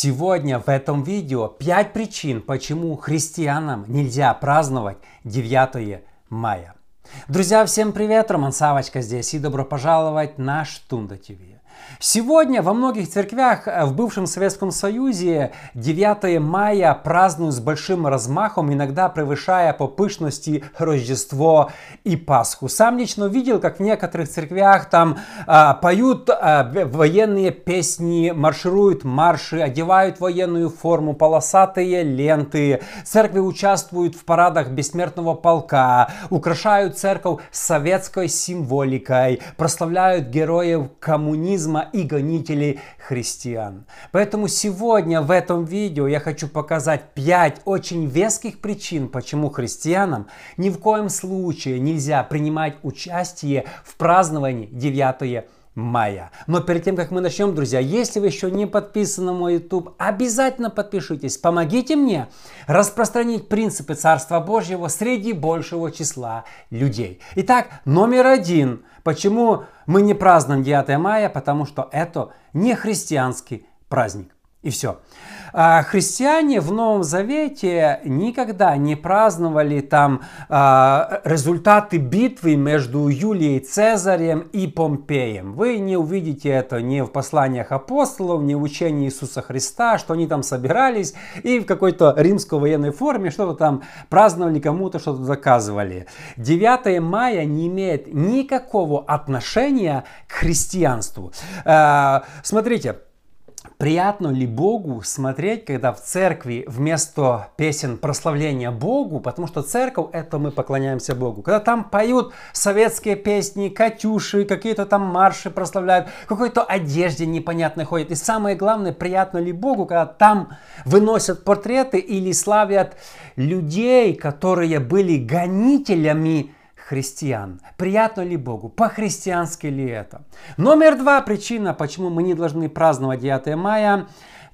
Сегодня в этом видео 5 причин, почему христианам нельзя праздновать 9 мая. Друзья, всем привет! Роман Савочка здесь и добро пожаловать на Штунда ТВ. Сегодня во многих церквях э, в бывшем Советском Союзе 9 мая празднуют с большим размахом, иногда превышая по пышности Рождество и Пасху. Сам лично видел, как в некоторых церквях там а, поют а, военные песни, маршируют марши, одевают военную форму, полосатые ленты. Церкви участвуют в парадах бессмертного полка, украшают церковь советской символикой, прославляют героев коммунизма и гонителей христиан. Поэтому сегодня в этом видео я хочу показать 5 очень веских причин, почему христианам ни в коем случае нельзя принимать участие в праздновании 9 мая. Но перед тем, как мы начнем, друзья, если вы еще не подписаны на мой YouTube, обязательно подпишитесь. Помогите мне распространить принципы Царства Божьего среди большего числа людей. Итак, номер один. Почему мы не празднуем 9 мая? Потому что это не христианский праздник. И все. А христиане в Новом Завете никогда не праздновали там а, результаты битвы между Юлией Цезарем и Помпеем. Вы не увидите это ни в посланиях апостолов, ни в учении Иисуса Христа, что они там собирались и в какой-то римской военной форме что-то там праздновали, кому-то что-то доказывали. 9 мая не имеет никакого отношения к христианству. А, смотрите, Приятно ли Богу смотреть, когда в церкви вместо песен прославления Богу, потому что церковь это мы поклоняемся Богу, когда там поют советские песни, катюши, какие-то там марши прославляют, какой-то одежде непонятной ходят. И самое главное, приятно ли Богу, когда там выносят портреты или славят людей, которые были гонителями христиан. Приятно ли Богу? По-христиански ли это? Номер два причина, почему мы не должны праздновать 9 мая.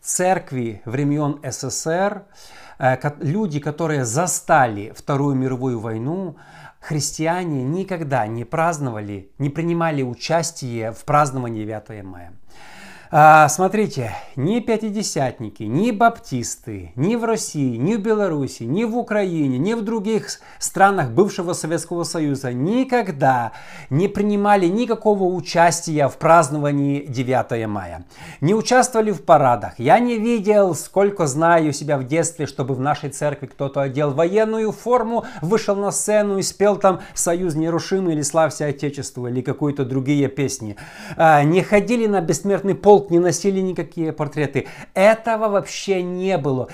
Церкви времен СССР, э, люди, которые застали Вторую мировую войну, христиане никогда не праздновали, не принимали участие в праздновании 9 мая. А, смотрите, ни пятидесятники, ни баптисты, ни в России, ни в Беларуси, ни в Украине, ни в других странах бывшего Советского Союза никогда не принимали никакого участия в праздновании 9 мая. Не участвовали в парадах. Я не видел, сколько знаю себя в детстве, чтобы в нашей церкви кто-то одел военную форму, вышел на сцену и спел там «Союз нерушимый» или «Славься Отечеству» или какие-то другие песни. А, не ходили на бессмертный полк не носили никакие портреты. Этого вообще не было.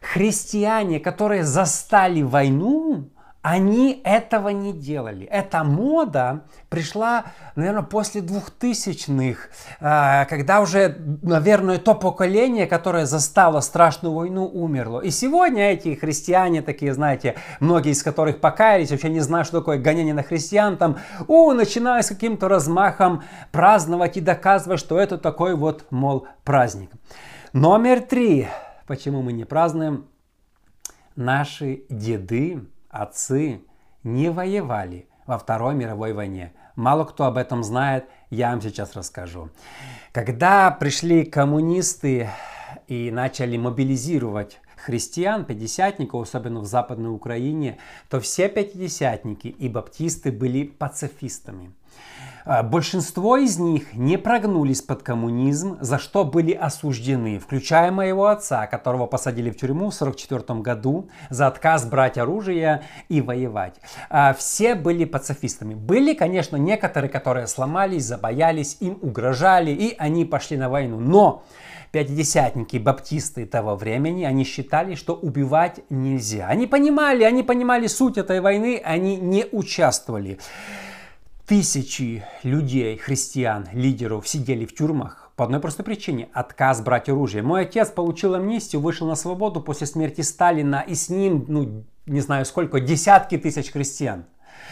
Христиане, которые застали войну, они этого не делали. Эта мода пришла, наверное, после двухтысячных, а, когда уже, наверное, то поколение, которое застало страшную войну, умерло. И сегодня эти христиане, такие, знаете, многие из которых покаялись, вообще не знают, что такое гонение на христиан, там, о, начиная с каким-то размахом праздновать и доказывать, что это такой вот, мол, праздник. Номер три. Почему мы не празднуем? Наши деды, отцы не воевали во Второй мировой войне. Мало кто об этом знает, я вам сейчас расскажу. Когда пришли коммунисты и начали мобилизировать христиан, пятидесятников, особенно в Западной Украине, то все пятидесятники и баптисты были пацифистами. А, большинство из них не прогнулись под коммунизм, за что были осуждены, включая моего отца, которого посадили в тюрьму в 1944 году за отказ брать оружие и воевать. А, все были пацифистами. Были, конечно, некоторые, которые сломались, забоялись, им угрожали, и они пошли на войну. Но пятидесятники, баптисты того времени, они считали, что убивать нельзя. Они понимали, они понимали суть этой войны, они не участвовали. Тысячи людей, христиан, лидеров сидели в тюрьмах по одной простой причине – отказ брать оружие. Мой отец получил амнистию, вышел на свободу после смерти Сталина, и с ним, ну, не знаю сколько, десятки тысяч христиан.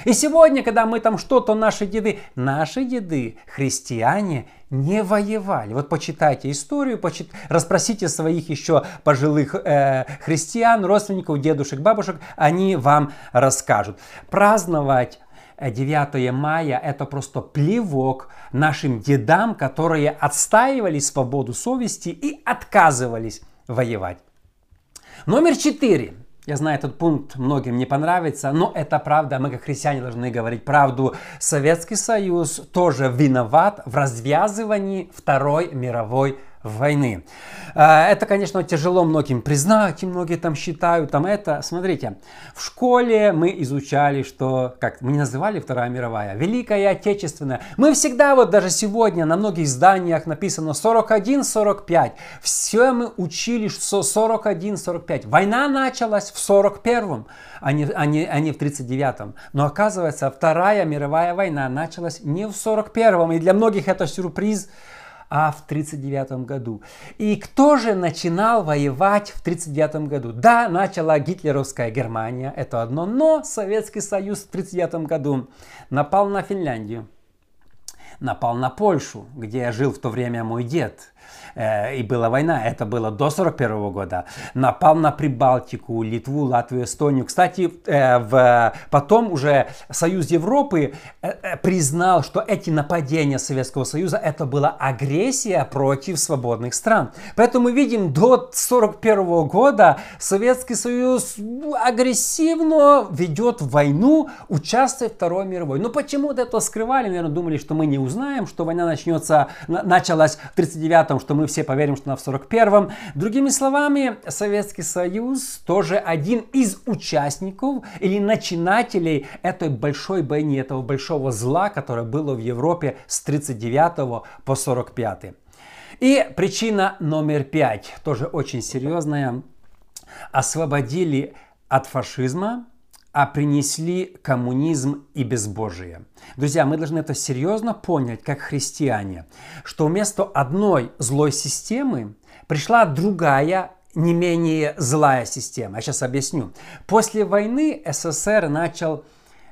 И сегодня, когда мы там что-то, наши деды, наши деды, христиане, не воевали. Вот почитайте историю, почит... расспросите своих еще пожилых э, христиан, родственников, дедушек, бабушек, они вам расскажут. Праздновать 9 мая – это просто плевок нашим дедам, которые отстаивали свободу совести и отказывались воевать. Номер четыре. Я знаю, этот пункт многим не понравится, но это правда. Мы, как христиане, должны говорить правду. Советский Союз тоже виноват в развязывании Второй мировой войны. А, это, конечно, тяжело многим признать, и многие там считают, там это. Смотрите, в школе мы изучали, что, как мы не называли Вторая мировая, Великая Отечественная. Мы всегда, вот даже сегодня на многих зданиях написано 41-45. Все мы учили, что 41-45. Война началась в 41-м, а не, а, не, а не в 39-м. Но оказывается, Вторая мировая война началась не в 41-м. И для многих это сюрприз, а в 1939 году. И кто же начинал воевать в 1939 году? Да, начала гитлеровская Германия, это одно, но Советский Союз в 1939 году напал на Финляндию, напал на Польшу, где жил в то время мой дед. Э, и была война, это было до 41 года, напал на Прибалтику, Литву, Латвию, Эстонию. Кстати, э, в, потом уже Союз Европы э, признал, что эти нападения Советского Союза это была агрессия против свободных стран. Поэтому мы видим, до 41 года Советский Союз агрессивно ведет войну, участвует в Второй мировой. Но почему-то это скрывали, наверное, думали, что мы не узнаем, что война начнется, началась в 39-м, что мы все поверим, что она в 41-м. Другими словами, Советский Союз тоже один из участников или начинателей этой большой бойни, этого большого зла, которое было в Европе с 39 по 45. И причина номер пять, тоже очень серьезная. Освободили от фашизма, а принесли коммунизм и безбожие. Друзья, мы должны это серьезно понять, как христиане, что вместо одной злой системы пришла другая, не менее злая система. Я сейчас объясню. После войны СССР начал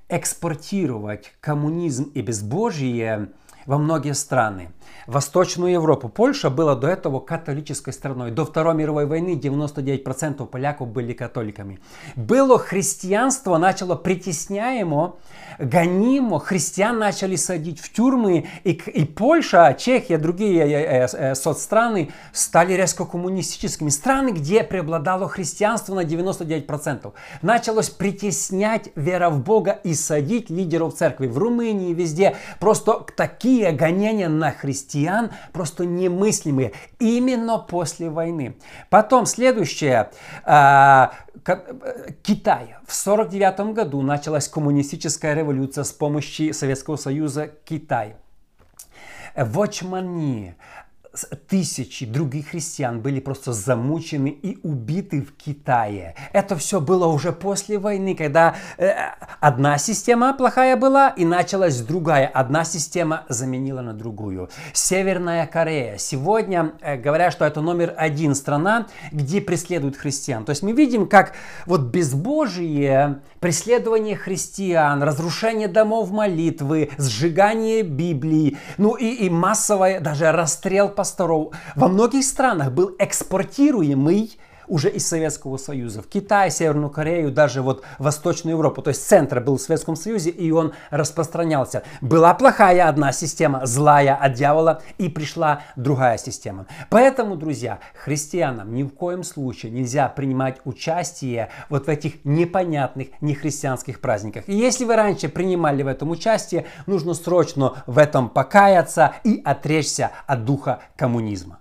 экспортировать коммунизм и безбожие во многие страны. Восточную Европу. Польша была до этого католической страной. До Второй мировой войны 99% поляков были католиками. Было христианство, начало притесняемо, гонимо, христиан начали садить в тюрьмы, и, и Польша, Чехия, другие э, э, э, соцстраны стали резко коммунистическими. Страны, где преобладало христианство на 99%. Началось притеснять вера в Бога и садить лидеров церкви. В Румынии, везде просто такие гонения на христиан христиан просто немыслимые именно после войны. Потом следующее. А, Китай. В 1949 году началась коммунистическая революция с помощью Советского Союза Китай. В Очмани тысячи других христиан были просто замучены и убиты в Китае. Это все было уже после войны, когда э, одна система плохая была и началась другая. Одна система заменила на другую. Северная Корея. Сегодня э, говорят, что это номер один страна, где преследуют христиан. То есть мы видим, как вот безбожие, преследование христиан, разрушение домов молитвы, сжигание Библии, ну и, и массовое даже расстрел пасторов во многих странах был экспортируемый уже из Советского Союза. В Китай, Северную Корею, даже вот Восточную Европу. То есть центр был в Советском Союзе, и он распространялся. Была плохая одна система, злая от дьявола, и пришла другая система. Поэтому, друзья, христианам ни в коем случае нельзя принимать участие вот в этих непонятных нехристианских праздниках. И если вы раньше принимали в этом участие, нужно срочно в этом покаяться и отречься от духа коммунизма.